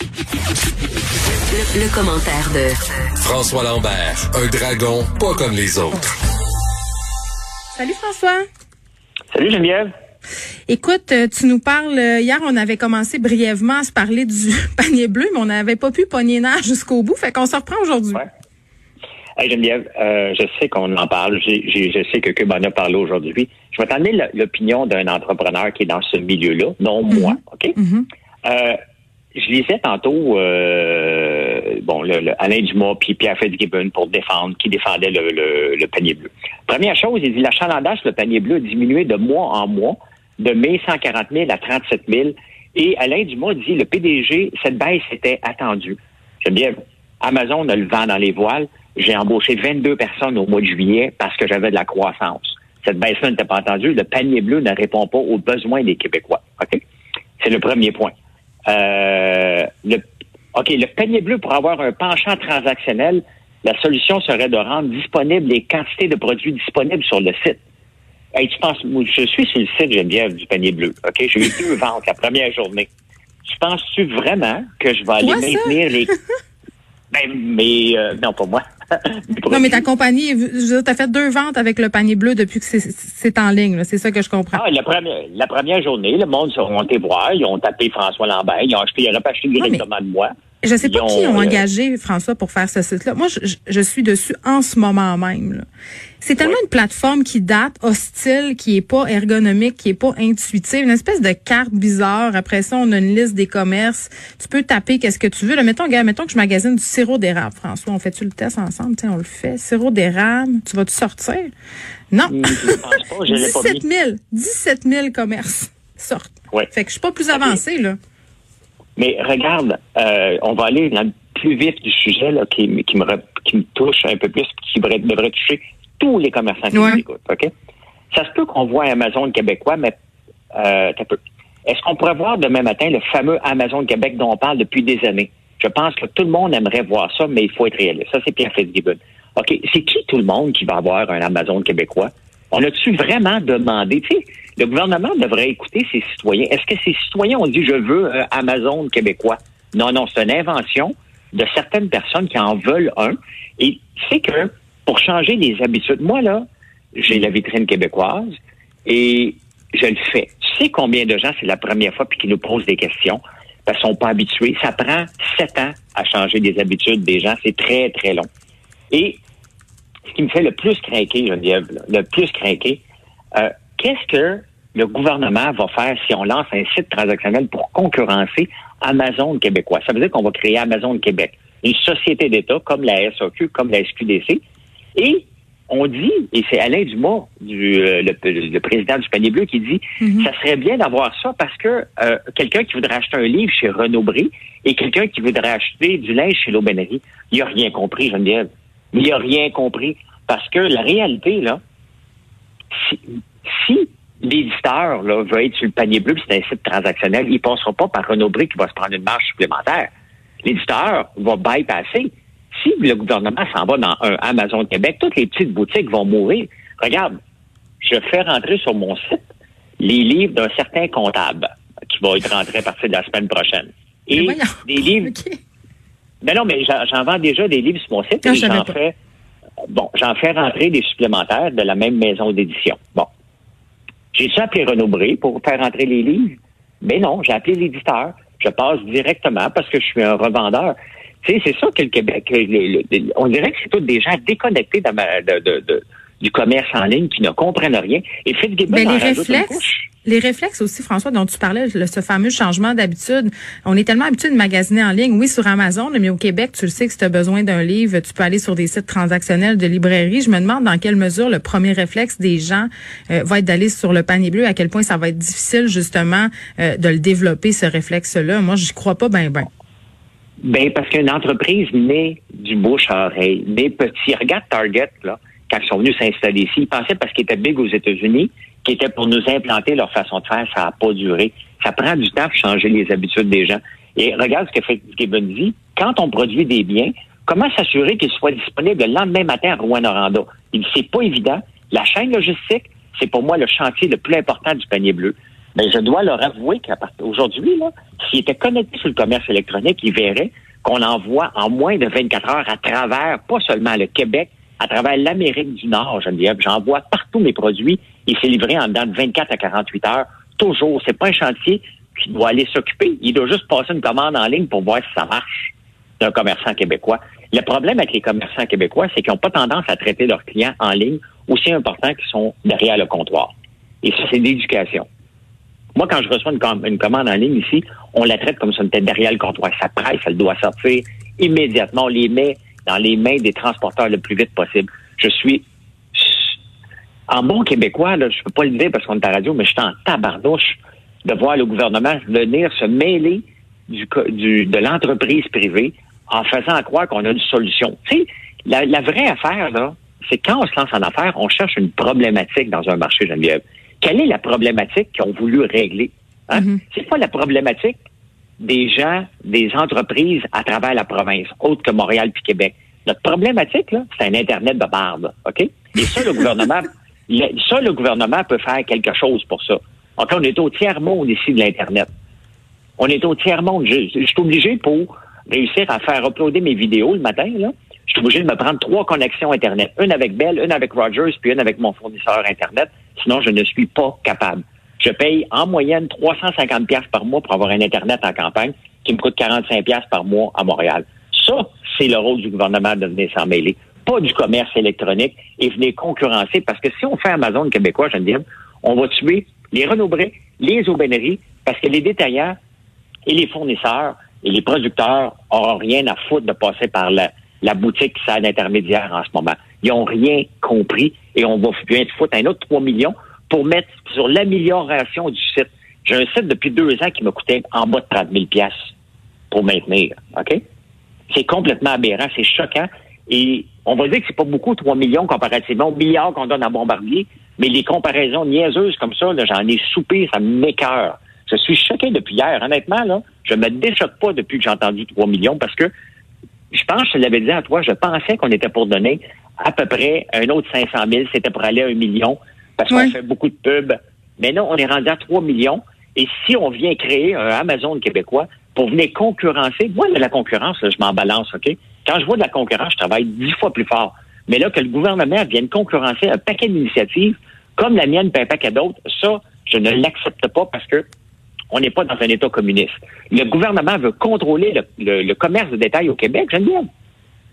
Le, le commentaire de François Lambert, un dragon pas comme les autres. Salut François. Salut Geneviève. Écoute, euh, tu nous parles, euh, hier on avait commencé brièvement à se parler du panier bleu, mais on n'avait pas pu pogner nerf jusqu'au bout, fait qu'on se reprend aujourd'hui. Ouais. Hey Geneviève, euh, je sais qu'on en parle, je sais que Cube en a parlé aujourd'hui. Je vais t'amener l'opinion d'un entrepreneur qui est dans ce milieu-là, non moi, OK? Mhm. Euh, je lisais tantôt euh, bon, le, le Alain Dumas puis Pierre Fitzgibbon pour défendre, qui défendait le, le- le panier bleu. Première chose, il dit l'achalandage le panier bleu a diminué de mois en mois, de mai 140 000 à 37 000. Et Alain Dumas dit le PDG, cette baisse était attendue. J'aime bien. Amazon a le vent dans les voiles. J'ai embauché 22 personnes au mois de juillet parce que j'avais de la croissance. Cette baisse-là n'était pas attendue. Le panier bleu ne répond pas aux besoins des Québécois. OK? C'est le premier point. Euh, le, OK, le panier bleu, pour avoir un penchant transactionnel, la solution serait de rendre disponibles les quantités de produits disponibles sur le site. Hey, tu penses, je suis sur le site Geneviève du panier bleu. OK? J'ai eu deux ventes la première journée. Tu penses-tu vraiment que je vais aller ça? maintenir les. Ben, mais, euh, non, pas moi. Non, mais ta compagnie, tu as fait deux ventes avec le panier bleu depuis que c'est- en ligne, c'est ça que je comprends. Ah, la première, la première journée, le monde se sont été voir, ils ont tapé François Lambert, ils ont acheté, ils pas acheté directement de moi. Je sais pas qui ont, euh, engagé François pour faire ce site-là. Moi, je, je- suis dessus en ce moment même. là. C'est tellement une plateforme qui date, hostile, qui est pas ergonomique, qui est pas intuitive, une espèce de carte bizarre. Après ça, on a une liste des commerces. Tu peux taper qu'est-ce que tu veux. Là, mettons, gars, mettons que je magasine du sirop d'érable. François, on fait-tu le test ensemble? Tiens, on le fait. Sirop d'érable. Tu vas-tu sortir? Non. Hmm, Je pense pas, je l'ai pas 17 mis. 000, 17 000 commerces sortent. Ouais. Fait que je suis pas plus avancée là. Mais regarde, euh, on va aller dans le plus vif du sujet là, qui, qui, me, qui me touche un peu plus, qui devrait, devrait toucher tous les commerçants qui Ouais. nous écoutent. OK? Ça se peut qu'on voit Amazon québécois, mais euh, peu. Est-ce qu'on pourrait voir demain matin le fameux Amazon Québec dont on parle depuis des années? Je pense que tout le monde aimerait voir ça, mais il faut être réaliste. Ça, c'est Pierre Fitzgibbon. OK, c'est qui tout le monde qui va avoir un Amazon québécois? On a-tu vraiment demandé? Tu sais, le gouvernement devrait écouter ses citoyens. Est-ce que ces citoyens ont dit je veux un Amazon québécois? Non, non, c'est une invention de certaines personnes qui en veulent un. Et c'est que pour changer les habitudes, moi, là, j'ai la vitrine québécoise et je le fais. Tu sais combien de gens, c'est la première fois, puis qui nous posent des questions, parce qu'ils sont pas habitués. Ça prend sept ans à changer des habitudes des gens. C'est très, très long. Et qui me fait le plus craquer, Geneviève, là, le plus craquer, euh, qu'est-ce que le gouvernement va faire si on lance un site transactionnel pour concurrencer Amazon québécois? Ça veut dire qu'on va créer Amazon Québec, une société d'État comme la SAQ, comme la SQDC. Et on dit, et c'est Alain Dumas, du, euh, le, le président du panier bleu, qui dit, ça serait bien d'avoir ça parce que euh, quelqu'un qui voudrait acheter un livre chez Renaud Bré et quelqu'un qui voudrait acheter du linge chez l'Aubainerie, il a rien compris, Geneviève. Mais il a rien compris. Parce que la réalité, là, si, si l'éditeur là, veut être sur le panier bleu, puis c'est un site transactionnel, il ne passera pas par Renaud Bré qui va se prendre une marge supplémentaire. L'éditeur va bypasser. Si le gouvernement s'en va dans un Amazon Québec, toutes les petites boutiques vont mourir. Regarde, je fais rentrer sur mon site les livres d'un certain comptable qui va être rentré à partir de la semaine prochaine. Et des livres. OK. Non, non, mais j'en vends déjà des livres sur mon site Non, et j'en fais. Bon, j'en fais rentrer des supplémentaires de la même maison d'édition. Bon. J'ai-tu appelé Renaud Bré pour faire rentrer les livres? Mais non, j'ai appelé l'éditeur. Je passe directement parce que je suis un revendeur. Tu sais, c'est ça que le Québec, le- le- le- on dirait que c'est tous des gens déconnectés de ma- de- de- de- du commerce en ligne qui ne comprennent rien. Et Fitzgibbon en les rajoute une réflexes, couche. Les réflexes aussi, François, dont tu parlais, ce fameux changement d'habitude. On est tellement habitué de magasiner en ligne, oui, sur Amazon, mais au Québec, tu le sais que si tu as besoin d'un livre, tu peux aller sur des sites transactionnels de librairie. Je me demande dans quelle mesure le premier réflexe des gens euh, va être d'aller sur le panier bleu, à quel point ça va être difficile justement euh, de le développer, ce réflexe-là. Moi, j'y crois pas ben ben. Ben, parce qu'une entreprise naît du bouche à oreille, naît petit. Regarde Target, là, quand ils sont venus s'installer ici. Ils pensaient parce qu'ils étaient big aux États-Unis, qu'ils étaient pour nous implanter leur façon de faire. Ça n'a pas duré. Ça prend du temps pour changer les habitudes des gens. Et regarde ce que fait Gibbon dit. Quand on produit des biens, comment s'assurer qu'ils soient disponibles le lendemain matin à Rouen-Noranda? Il c'est pas évident. La chaîne logistique, c'est pour moi le chantier le plus important du panier bleu. Mais je dois leur avouer qu'aujourd'hui, s'ils étaient connectés sur le commerce électronique, ils verraient qu'on envoie en moins de 24 heures à travers, pas seulement le Québec, à travers l'Amérique du Nord, Geneviève. J'envoie partout mes produits et c'est livré en dedans de 24 à 48 heures. Toujours. C'est pas un chantier qui doit aller s'occuper. Il doit juste passer une commande en ligne pour voir si ça marche d'un commerçant québécois. Le problème avec les commerçants québécois, c'est qu'ils n'ont pas tendance à traiter leurs clients en ligne aussi importants qu'ils sont derrière le comptoir. Et ça, c'est l'éducation. Moi, quand je reçois une, commande en ligne ici, on la traite comme si on était derrière le comptoir. Ça presse, elle doit sortir immédiatement. On les met dans les mains des transporteurs le plus vite possible. Je suis en bon québécois, là, je peux pas le dire parce qu'on est à radio, mais je suis en tabarnouche de voir le gouvernement venir se mêler du, de l'entreprise privée en faisant croire qu'on a une solution. Tu sais, la, la vraie affaire, là, c'est quand on se lance en affaires, on cherche une problématique dans un marché, Geneviève. Quelle est la problématique qu'ils ont voulu régler? Hein? Mm-hmm. C'est pas la problématique des gens, des entreprises à travers la province, autres que Montréal puis Québec. Notre problématique, là, c'est un Internet de barbe, OK? Et ça, le gouvernement, ça, le gouvernement peut faire quelque chose pour ça. Donc, on est au tiers-monde ici de l'Internet. On est au tiers-monde. Je, je, suis obligé pour réussir à faire uploader mes vidéos le matin, là. Je suis obligé de me prendre trois connexions Internet. Une avec Bell, une avec Rogers, puis une avec mon fournisseur Internet. Sinon, je ne suis pas capable. Je paye en moyenne 350 pièces par mois pour avoir un Internet en campagne qui me coûte 45 pièces par mois à Montréal. Ça, c'est le rôle du gouvernement de venir s'en mêler. Pas du commerce électronique et venir concurrencer parce que si on fait Amazon québécois, dire, on va tuer les Renaud les aubaineries parce que les détaillants et les fournisseurs et les producteurs n'auront rien à foutre de passer par la, la boutique qui sert d'intermédiaire en ce moment. Ils n'ont rien compris et on va bien te foutre un autre 3 millions pour mettre sur l'amélioration du site. J'ai un site depuis deux ans qui m'a coûté en bas de 30 000 pour maintenir. OK? C'est complètement aberrant, c'est choquant. Et on va dire que c'est pas beaucoup, 3 millions comparativement aux milliards qu'on donne à Bombardier, mais les comparaisons niaiseuses comme ça, j'en ai soupé, ça m'écœure. Je suis choqué depuis hier. Honnêtement, là, je me déchoque pas depuis que j'ai entendu 3 millions parce que je pense, je l'avais dit à toi, je pensais qu'on était pour donner à peu près un autre 500 000. C'était pour aller à un million parce qu'on fait beaucoup de pubs. Mais non, on est rendu à 3 millions. Et si on vient créer un Amazon québécois pour venir concurrencer, moi, de la concurrence, je m'en balance, OK? Quand je vois de la concurrence, je travaille dix fois plus fort. Mais là, que le gouvernement vienne concurrencer un paquet d'initiatives, comme la mienne, puis un paquet d'autres, ça, je ne l'accepte pas parce que on n'est pas dans un État communiste. Le gouvernement veut contrôler le, commerce de détail au Québec, bien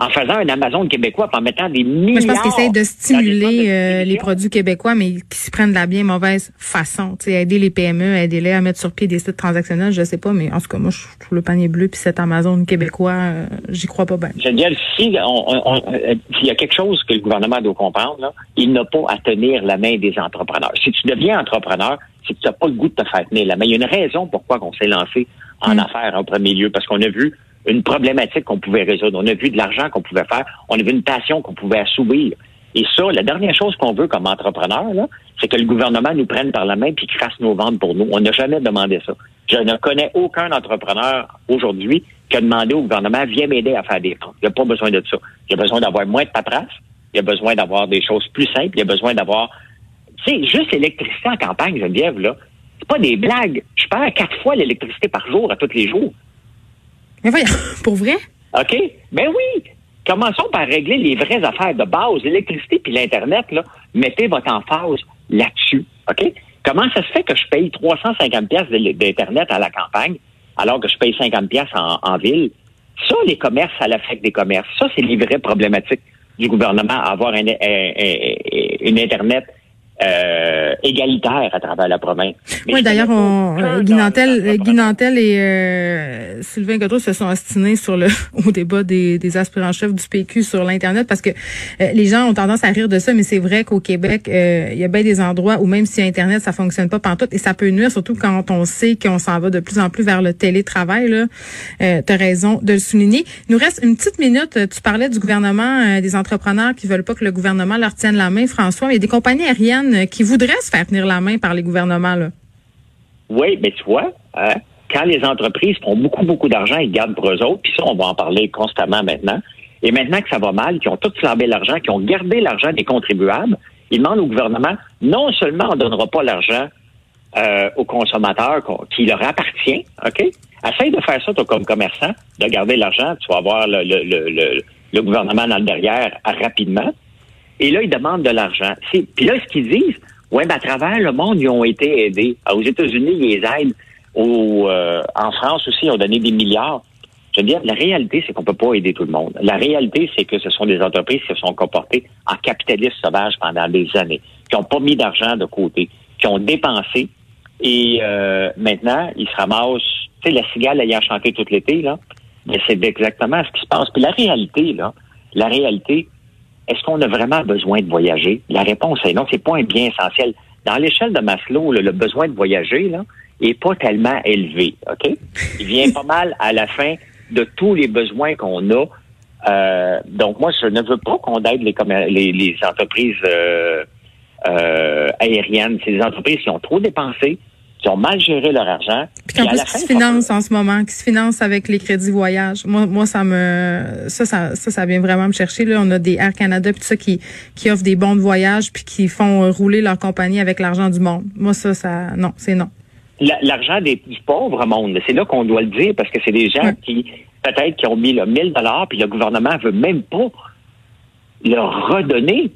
en faisant un Amazon québécois, en mettant des milliards. je pense qu'ils essayent de stimuler euh, les produits québécois, mais qui s'y prennent de la bien mauvaise façon. Tu aider les PME, aider-les à mettre sur pied des sites transactionnels, je sais pas, mais en tout cas, moi, je trouve le panier bleu puis cet Amazon québécois, euh, j'y crois pas bien. Dire, si euh, s'il y a quelque chose que le gouvernement doit comprendre, il n'a pas à tenir la main des entrepreneurs. Si tu deviens entrepreneur, c'est que tu n'as pas le goût de te faire tenir la main. Il y a une raison pourquoi on s'est lancé en mm. affaires en premier lieu, parce qu'on a vu une problématique qu'on pouvait résoudre. On a vu de l'argent qu'on pouvait faire. On a vu une passion qu'on pouvait assouvir. Et ça, la dernière chose qu'on veut comme entrepreneur, c'est que le gouvernement nous prenne par la main puis fasse nos ventes pour nous. On n'a jamais demandé ça. Je ne connais aucun entrepreneur aujourd'hui qui a demandé au gouvernement, viens m'aider à faire des ventes. Il n'y a pas besoin de ça. Il y a besoin d'avoir moins de paperasse. Il y a besoin d'avoir des choses plus simples. Il y a besoin d'avoir, tu sais, juste l'électricité en campagne, Geneviève, là. C'est pas des blagues. Je perds quatre fois l'électricité par jour à tous les jours. Mais voyons, pour vrai? OK? Ben oui. Commençons par régler les vraies affaires de base, l'électricité puis l'Internet, là. Mettez votre emphase là-dessus. OK? Comment ça se fait que je paye 350 pièces d'Internet à la campagne alors que je paye 50 pièces en, ville? Ça, les commerces, ça l'affecte des commerces. Ça, c'est les vraies problématiques du gouvernement, avoir un, une Internet euh, égalitaire à travers la province. Mais oui, d'ailleurs, on, Guy Nantel, et euh, Sylvain Godreau se sont ostinés sur le au débat des, des aspirants-chefs du PQ sur l'Internet parce que euh, les gens ont tendance à rire de ça, mais c'est vrai qu'au Québec, il y a bien des endroits où même si Internet, ça fonctionne pas pantoute et ça peut nuire, surtout quand on sait qu'on s'en va de plus en plus vers le télétravail. Là, euh, tu as raison de le souligner. Il nous reste une petite minute. Tu parlais du gouvernement, des entrepreneurs qui veulent pas que le gouvernement leur tienne la main, François. Il y a des compagnies aériennes qui voudraient se faire tenir la main par les gouvernements. Là. Oui, mais tu vois, hein, quand les entreprises font beaucoup, beaucoup d'argent, ils gardent pour eux autres, puis ça, on va en parler constamment maintenant. Et maintenant que ça va mal, qui ont tout flambé l'argent, qui ont gardé l'argent des contribuables, ils demandent au gouvernement, non seulement on ne donnera pas l'argent euh, aux consommateurs qui leur appartient, OK? Essaye de faire ça, toi, comme commerçant, de garder l'argent, tu vas avoir le, le, le, gouvernement dans le derrière rapidement. Et là, ils demandent de l'argent. Puis là, ce qu'ils disent, ouais, ben, à travers le monde, ils ont été aidés. Aux États-Unis, ils les aident. Au, euh, en France aussi, ils ont donné des milliards. Je veux dire, la réalité, c'est qu'on peut pas aider tout le monde. La réalité, c'est que ce sont des entreprises qui se sont comportées en capitalistes sauvages pendant des années, qui n'ont pas mis d'argent de côté, qui ont dépensé. Et euh, maintenant, ils se ramassent, tu sais, la cigale ayant chanté tout l'été, là, mais c'est exactement ce qui se passe. Puis la réalité, là, la réalité, est-ce qu'on a vraiment besoin de voyager? La réponse est non, c'est pas un bien essentiel. Dans l'échelle de Maslow, le besoin de voyager là, est pas tellement élevé. OK? Il vient pas mal à la fin de tous les besoins qu'on a. Euh, donc, moi, je ne veux pas qu'on aide les, les, entreprises euh, euh, aériennes. C'est des entreprises qui ont trop dépensé, qui ont mal géré leur argent. Puis en plus, qui se financent en ce moment, qui se financent avec les crédits voyage. Moi, moi, ça me, ça, ça, ça, vient vraiment me chercher. Là, on a des Air Canada puis ça qui, qui offrent des bons de voyage puis qui font rouler leur compagnie avec l'argent du monde. Moi, ça, ça, non, c'est non. L'argent des du pauvre monde, c'est là qu'on doit le dire parce que c'est des gens qui, peut-être, qui ont mis le 1000 dollars puis le gouvernement veut même pas leur redonner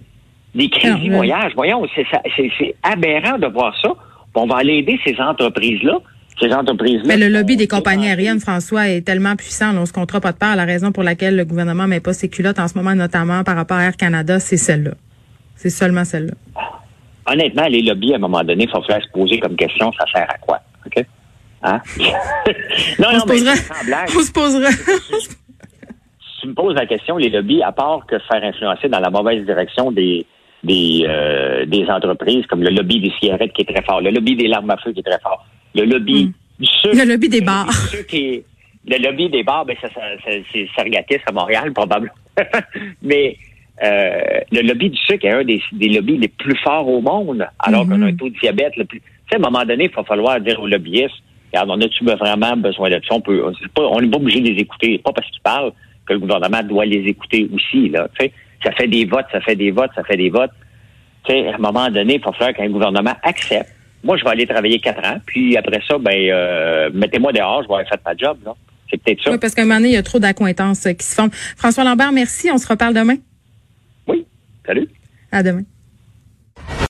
des crédits voyage. Voyons, c'est aberrant de voir ça on va aller aider ces entreprises-là. Ces entreprises-là. Mais le lobby des compagnies aériennes, François, est tellement puissant. on se comptera pas de part. La raison pour laquelle le gouvernement met pas ses culottes en ce moment, notamment par rapport à Air Canada, c'est celle-là. C'est seulement celle-là. Honnêtement, les lobbies, à un moment donné, il faut faire se poser comme question, ça sert à quoi? OK? Hein? non, on, se posera, on se posera. si tu me poses la question, les lobbies, à part que faire influencer dans la mauvaise direction des, des, euh, des entreprises, comme le lobby des cigarettes qui est très fort, le lobby des larmes à feu qui est très fort, le lobby mm. du sucre. Le lobby des bars. le lobby des bars, ben, ça, ça, c'est Sargatis à Montréal, probablement. Mais euh, le lobby du sucre est un des, des lobbies les plus forts au monde, alors qu'on a un mm-hmm. taux de diabète le plus. Tu sais, à un moment donné, il va falloir dire aux lobbyistes, regarde, on a-tu vraiment besoin de ça? On peut, on n'est pas obligé de les écouter. Pas parce qu'ils parlent que le gouvernement doit les écouter aussi, là. Tu sais, ça fait des votes, ça fait des votes, ça fait des votes. Tu sais, à un moment donné, il faut faire qu'un gouvernement accepte. Moi, je vais aller travailler quatre ans, puis après ça, ben, euh, mettez-moi dehors, je vais avoir fait ma job. Là. C'est peut-être ça. Oui, parce qu'à un moment donné, il y a trop d'accointances qui se font. François Lambert, merci. On se reparle demain. Oui. Salut. À demain.